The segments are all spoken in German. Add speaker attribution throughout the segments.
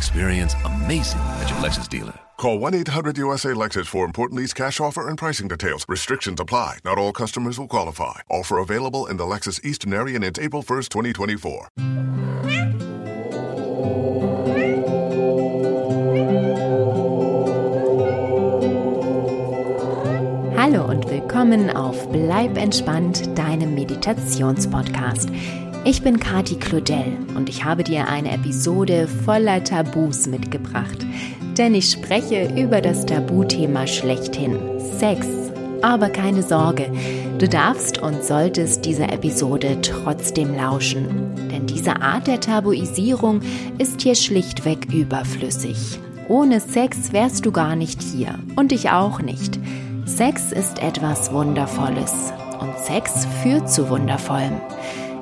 Speaker 1: Experience amazing at your Lexus dealer.
Speaker 2: Call 1-800-USA-LEXUS for important lease cash offer and pricing details. Restrictions apply. Not all customers will qualify. Offer available in the Lexus Eastern area and it's April 1st, 2024.
Speaker 3: Hallo und willkommen auf Bleib entspannt, deinem Meditationspodcast. Ich bin Kati Claudel und ich habe dir eine Episode voller Tabus mitgebracht. Denn ich spreche über das Tabuthema schlechthin, Sex. Aber keine Sorge, du darfst und solltest dieser Episode trotzdem lauschen. Denn diese Art der Tabuisierung ist hier schlichtweg überflüssig. Ohne Sex wärst du gar nicht hier und ich auch nicht. Sex ist etwas Wundervolles und Sex führt zu Wundervollem.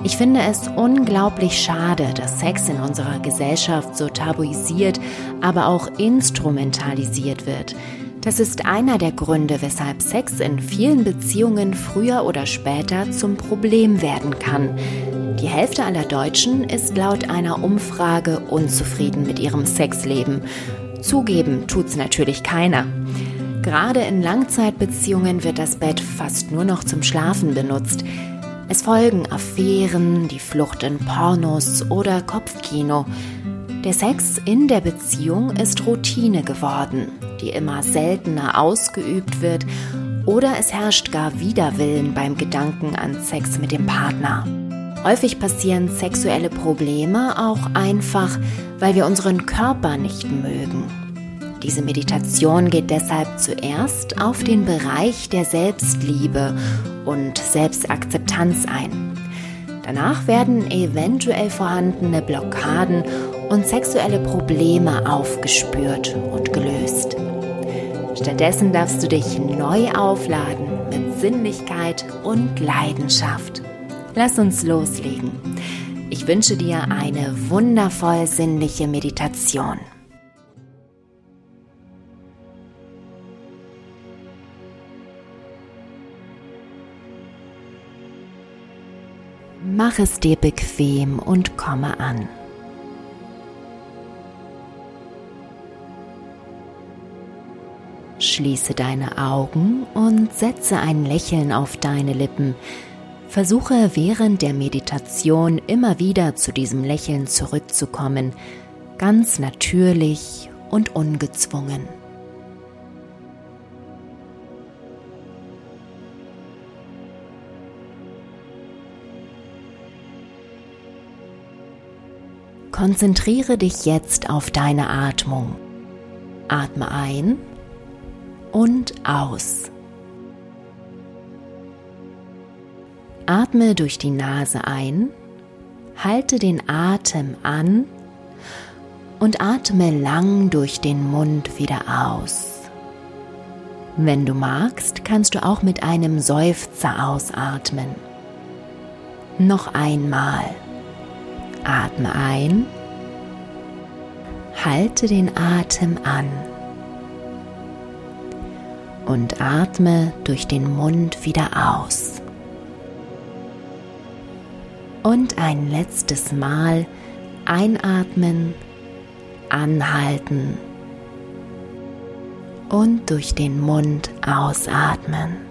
Speaker 3: Ich finde es unglaublich schade, dass Sex in unserer Gesellschaft so tabuisiert, aber auch instrumentalisiert wird. Das ist einer der Gründe, weshalb Sex in vielen Beziehungen früher oder später zum Problem werden kann. Die Hälfte aller Deutschen ist laut einer Umfrage unzufrieden mit ihrem Sexleben. Zugeben tut's natürlich keiner. Gerade in Langzeitbeziehungen wird das Bett fast nur noch zum Schlafen benutzt. Es folgen Affären, die Flucht in Pornos oder Kopfkino. Der Sex in der Beziehung ist Routine geworden, die immer seltener ausgeübt wird oder es herrscht gar Widerwillen beim Gedanken an Sex mit dem Partner. Häufig passieren sexuelle Probleme auch einfach, weil wir unseren Körper nicht mögen. Diese Meditation geht deshalb zuerst auf den Bereich der Selbstliebe und Selbstakzeptanz ein. Danach werden eventuell vorhandene Blockaden und sexuelle Probleme aufgespürt und gelöst. Stattdessen darfst du dich neu aufladen mit Sinnlichkeit und Leidenschaft. Lass uns loslegen. Ich wünsche dir eine wundervoll sinnliche Meditation. Mach es dir bequem und komme an. Schließe deine Augen und setze ein Lächeln auf deine Lippen. Versuche während der Meditation immer wieder zu diesem Lächeln zurückzukommen, ganz natürlich und ungezwungen. Konzentriere dich jetzt auf deine Atmung. Atme ein und aus. Atme durch die Nase ein, halte den Atem an und atme lang durch den Mund wieder aus. Wenn du magst, kannst du auch mit einem Seufzer ausatmen. Noch einmal. Atme ein, halte den Atem an und atme durch den Mund wieder aus. Und ein letztes Mal einatmen, anhalten und durch den Mund ausatmen.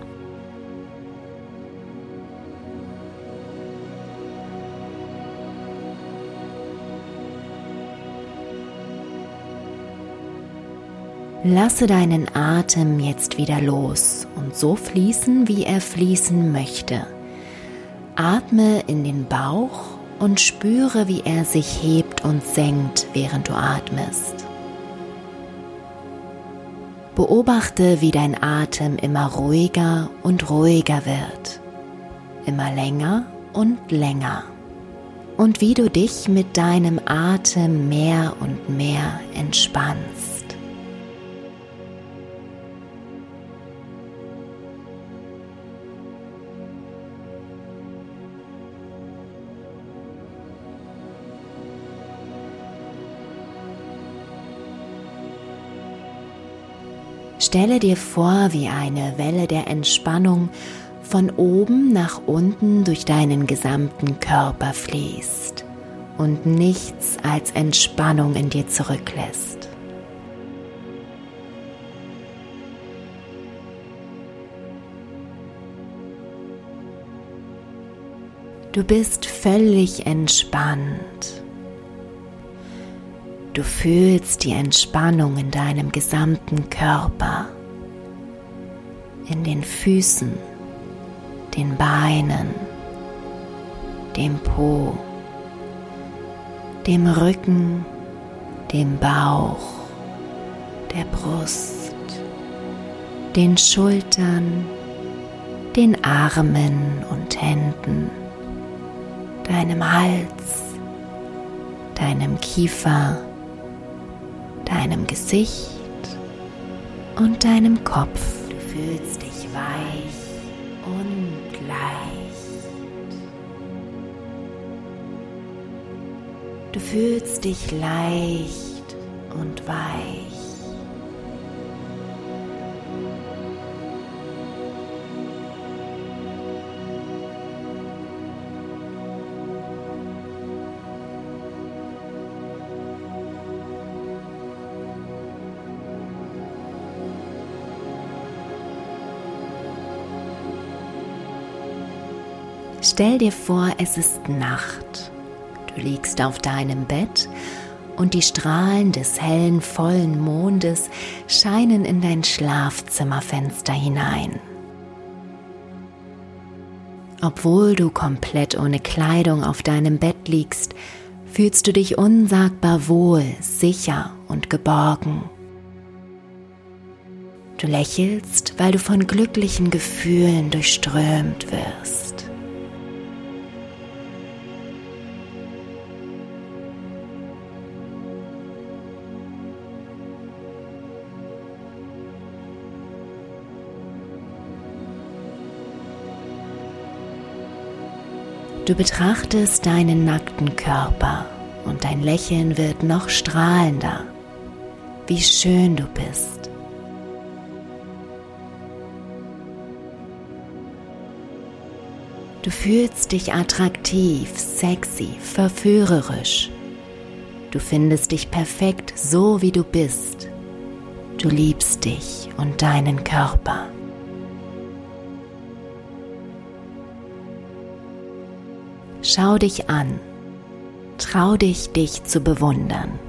Speaker 3: Lasse deinen Atem jetzt wieder los und so fließen, wie er fließen möchte. Atme in den Bauch und spüre, wie er sich hebt und senkt, während du atmest. Beobachte, wie dein Atem immer ruhiger und ruhiger wird, immer länger und länger und wie du dich mit deinem Atem mehr und mehr entspannst. Stelle dir vor, wie eine Welle der Entspannung von oben nach unten durch deinen gesamten Körper fließt und nichts als Entspannung in dir zurücklässt. Du bist völlig entspannt. Du fühlst die Entspannung in deinem gesamten Körper, in den Füßen, den Beinen, dem Po, dem Rücken, dem Bauch, der Brust, den Schultern, den Armen und Händen, deinem Hals, deinem Kiefer, deinem Gesicht und deinem Kopf. Du fühlst dich weich und leicht. Du fühlst dich leicht und weich. Stell dir vor, es ist Nacht. Du liegst auf deinem Bett und die Strahlen des hellen, vollen Mondes scheinen in dein Schlafzimmerfenster hinein. Obwohl du komplett ohne Kleidung auf deinem Bett liegst, fühlst du dich unsagbar wohl, sicher und geborgen. Du lächelst, weil du von glücklichen Gefühlen durchströmt wirst. Du betrachtest deinen nackten Körper und dein Lächeln wird noch strahlender. Wie schön du bist. Du fühlst dich attraktiv, sexy, verführerisch. Du findest dich perfekt so, wie du bist. Du liebst dich und deinen Körper. Schau dich an. Trau dich, dich zu bewundern.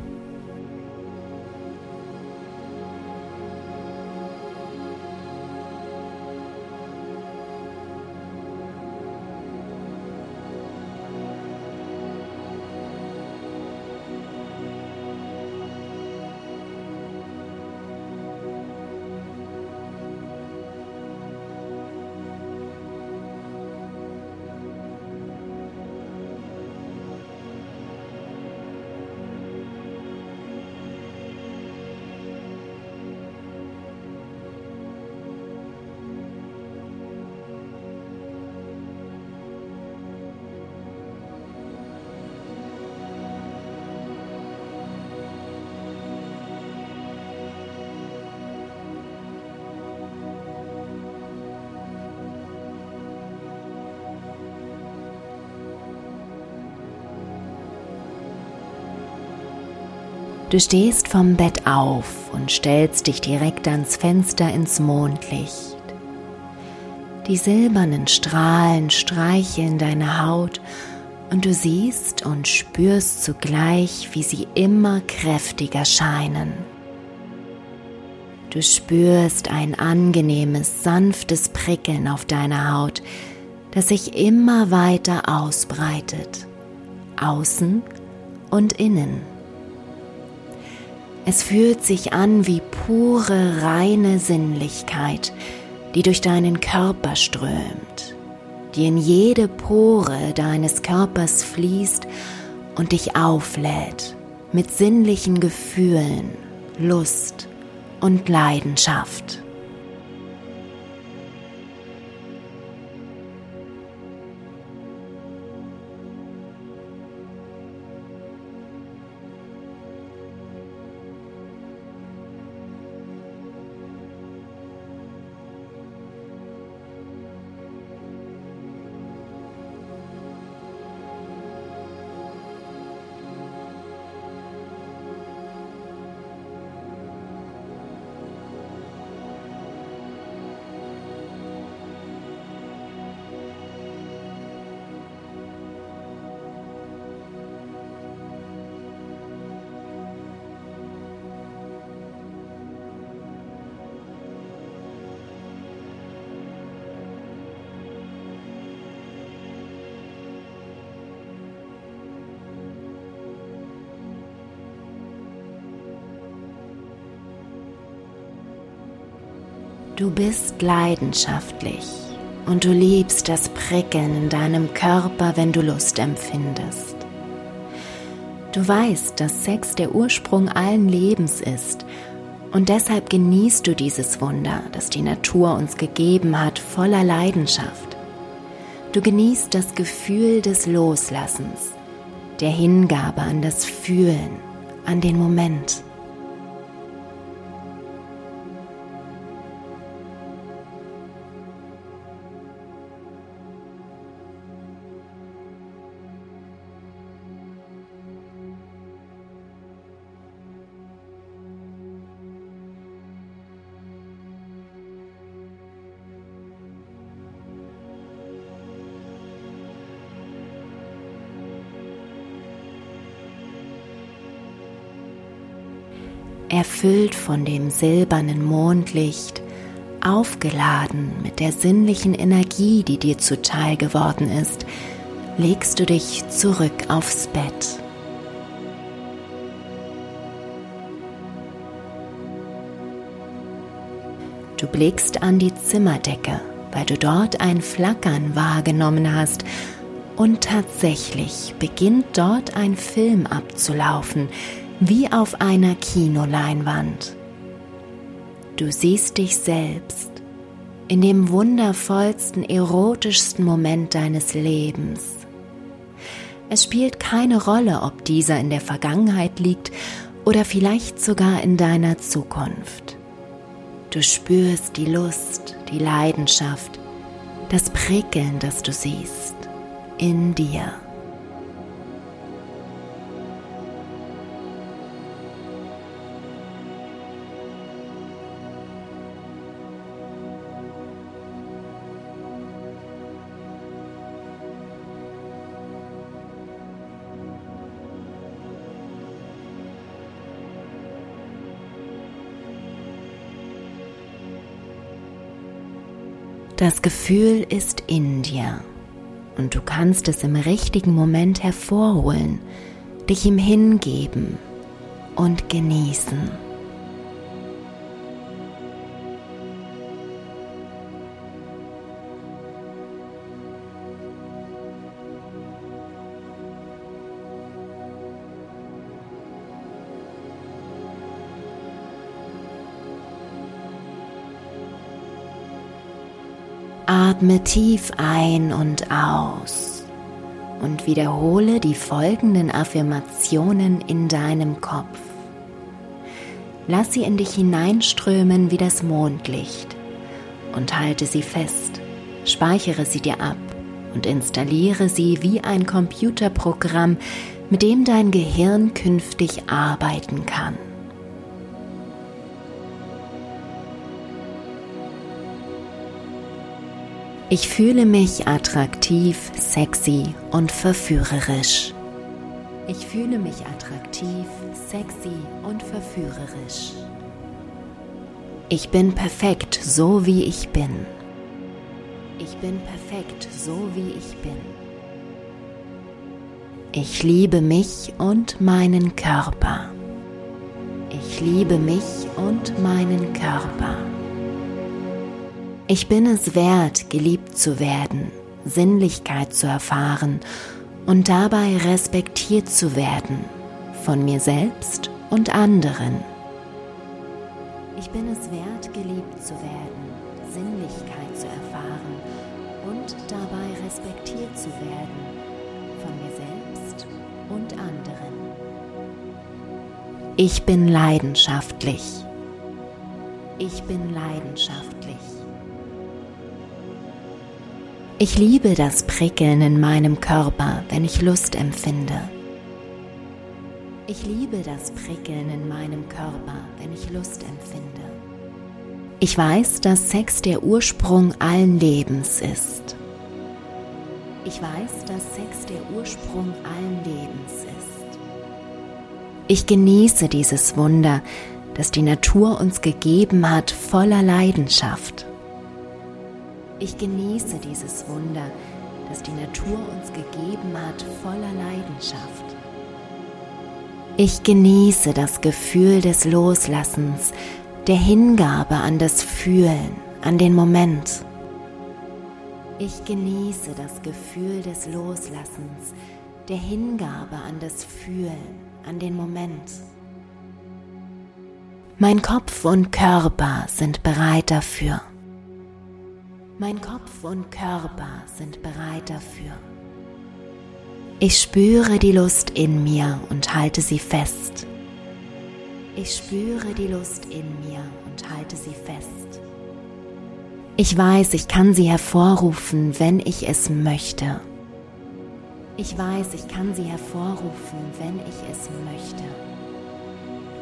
Speaker 3: Du stehst vom Bett auf und stellst dich direkt ans Fenster ins Mondlicht. Die silbernen Strahlen streicheln deine Haut und du siehst und spürst zugleich, wie sie immer kräftiger scheinen. Du spürst ein angenehmes, sanftes Prickeln auf deiner Haut, das sich immer weiter ausbreitet, außen und innen. Es fühlt sich an wie pure, reine Sinnlichkeit, die durch deinen Körper strömt, die in jede Pore deines Körpers fließt und dich auflädt mit sinnlichen Gefühlen, Lust und Leidenschaft. Du bist leidenschaftlich und du liebst das Prickeln in deinem Körper, wenn du Lust empfindest. Du weißt, dass Sex der Ursprung allen Lebens ist und deshalb genießt du dieses Wunder, das die Natur uns gegeben hat, voller Leidenschaft. Du genießt das Gefühl des Loslassens, der Hingabe an das Fühlen, an den Moment. Erfüllt von dem silbernen Mondlicht, aufgeladen mit der sinnlichen Energie, die dir zuteil geworden ist, legst du dich zurück aufs Bett. Du blickst an die Zimmerdecke, weil du dort ein Flackern wahrgenommen hast, und tatsächlich beginnt dort ein Film abzulaufen, wie auf einer Kinoleinwand. Du siehst dich selbst in dem wundervollsten, erotischsten Moment deines Lebens. Es spielt keine Rolle, ob dieser in der Vergangenheit liegt oder vielleicht sogar in deiner Zukunft. Du spürst die Lust, die Leidenschaft, das Prickeln, das du siehst, in dir. Das Gefühl ist in dir und du kannst es im richtigen Moment hervorholen, dich ihm hingeben und genießen. Atme tief ein und aus und wiederhole die folgenden Affirmationen in deinem Kopf. Lass sie in dich hineinströmen wie das Mondlicht und halte sie fest, speichere sie dir ab und installiere sie wie ein Computerprogramm, mit dem dein Gehirn künftig arbeiten kann. Ich fühle mich attraktiv, sexy und verführerisch. Ich fühle mich attraktiv, sexy und verführerisch. Ich bin perfekt, so wie ich bin. Ich bin perfekt, so wie ich bin. Ich liebe mich und meinen Körper. Ich liebe mich und meinen Körper. Ich bin es wert, geliebt zu werden, Sinnlichkeit zu erfahren und dabei respektiert zu werden von mir selbst und anderen. Ich bin es wert, geliebt zu werden, Sinnlichkeit zu erfahren und dabei respektiert zu werden von mir selbst und anderen. Ich bin leidenschaftlich. Ich bin leidenschaftlich. Ich liebe das Prickeln in meinem Körper, wenn ich Lust empfinde. Ich liebe das Prickeln in meinem Körper, wenn ich Lust empfinde. Ich weiß, dass Sex der Ursprung allen Lebens ist. Ich weiß, dass Sex der Ursprung allen Lebens ist. Ich genieße dieses Wunder, das die Natur uns gegeben hat, voller Leidenschaft. Ich genieße dieses Wunder, das die Natur uns gegeben hat, voller Leidenschaft. Ich genieße das Gefühl des Loslassens, der Hingabe an das Fühlen, an den Moment. Ich genieße das Gefühl des Loslassens, der Hingabe an das Fühlen, an den Moment. Mein Kopf und Körper sind bereit dafür. Mein Kopf und Körper sind bereit dafür. Ich spüre die Lust in mir und halte sie fest. Ich spüre die Lust in mir und halte sie fest. Ich weiß, ich kann sie hervorrufen, wenn ich es möchte. Ich weiß, ich kann sie hervorrufen, wenn ich es möchte.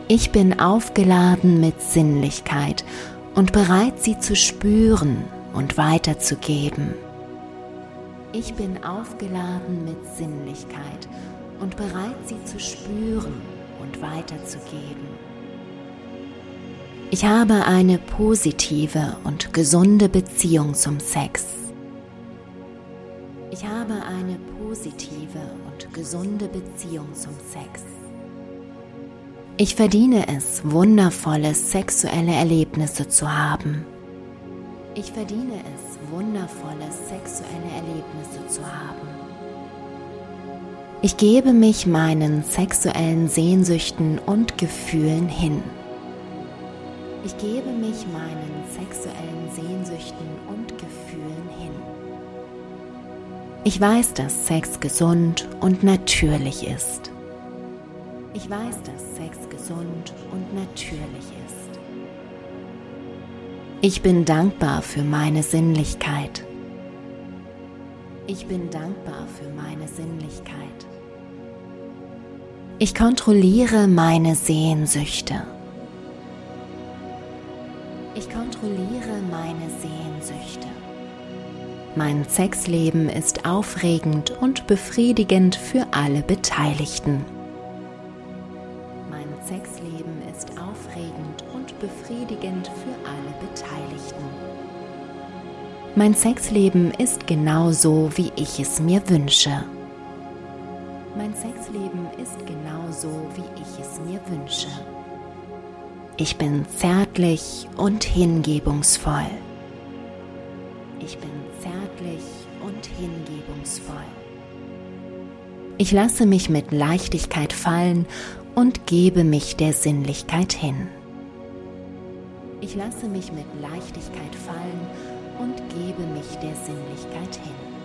Speaker 3: Ich bin aufgeladen mit Sinnlichkeit und bereit, sie zu spüren und weiterzugeben. Ich bin aufgeladen mit Sinnlichkeit und bereit, sie zu spüren und weiterzugeben. Ich habe eine positive und gesunde Beziehung zum Sex. Ich habe eine positive und gesunde Beziehung zum Sex. Ich verdiene es, wundervolle sexuelle Erlebnisse zu haben. Ich verdiene es, wundervolle sexuelle Erlebnisse zu haben. Ich gebe mich meinen sexuellen Sehnsüchten und Gefühlen hin. Ich gebe mich meinen sexuellen Sehnsüchten und Gefühlen hin. Ich weiß, dass Sex gesund und natürlich ist. Ich weiß, dass Sex gesund und natürlich ist. Ich bin dankbar für meine Sinnlichkeit. Ich bin dankbar für meine Sinnlichkeit. Ich kontrolliere meine Sehnsüchte. Ich kontrolliere meine Sehnsüchte. Mein Sexleben ist aufregend und befriedigend für alle Beteiligten. Befriedigend für alle Beteiligten. Mein Sexleben ist genau so, wie ich es mir wünsche. Mein Sexleben ist genau so, wie ich es mir wünsche. Ich bin zärtlich und hingebungsvoll. Ich bin zärtlich und hingebungsvoll. Ich lasse mich mit Leichtigkeit fallen und gebe mich der Sinnlichkeit hin. Ich lasse mich mit Leichtigkeit fallen und gebe mich der Sinnlichkeit hin.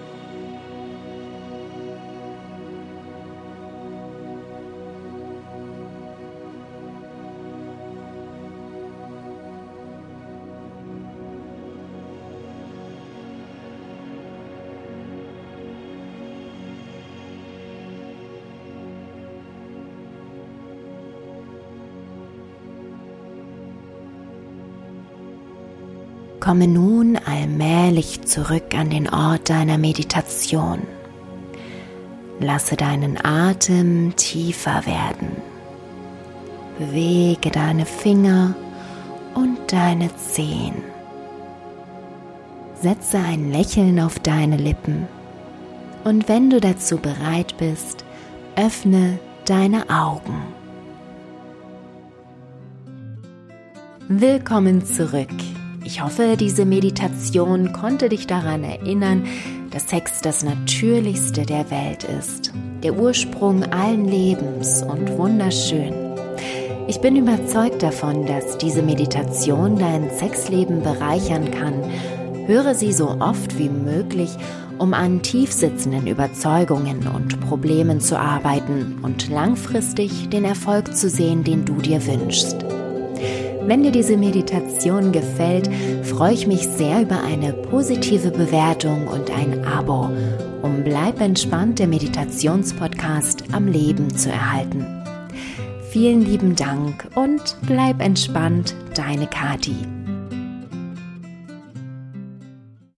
Speaker 3: Komme nun allmählich zurück an den Ort deiner Meditation. Lasse deinen Atem tiefer werden. Bewege deine Finger und deine Zehen. Setze ein Lächeln auf deine Lippen und wenn du dazu bereit bist, öffne deine Augen. Willkommen zurück ich hoffe, diese Meditation konnte dich daran erinnern, dass Sex das Natürlichste der Welt ist, der Ursprung allen Lebens und wunderschön. Ich bin überzeugt davon, dass diese Meditation dein Sexleben bereichern kann. Höre sie so oft wie möglich, um an tiefsitzenden Überzeugungen und Problemen zu arbeiten und langfristig den Erfolg zu sehen, den du dir wünschst. Wenn dir diese Meditation gefällt, freue ich mich sehr über eine positive Bewertung und ein Abo, um Bleib entspannt der Meditationspodcast am Leben zu erhalten. Vielen lieben Dank und bleib entspannt, deine Kati.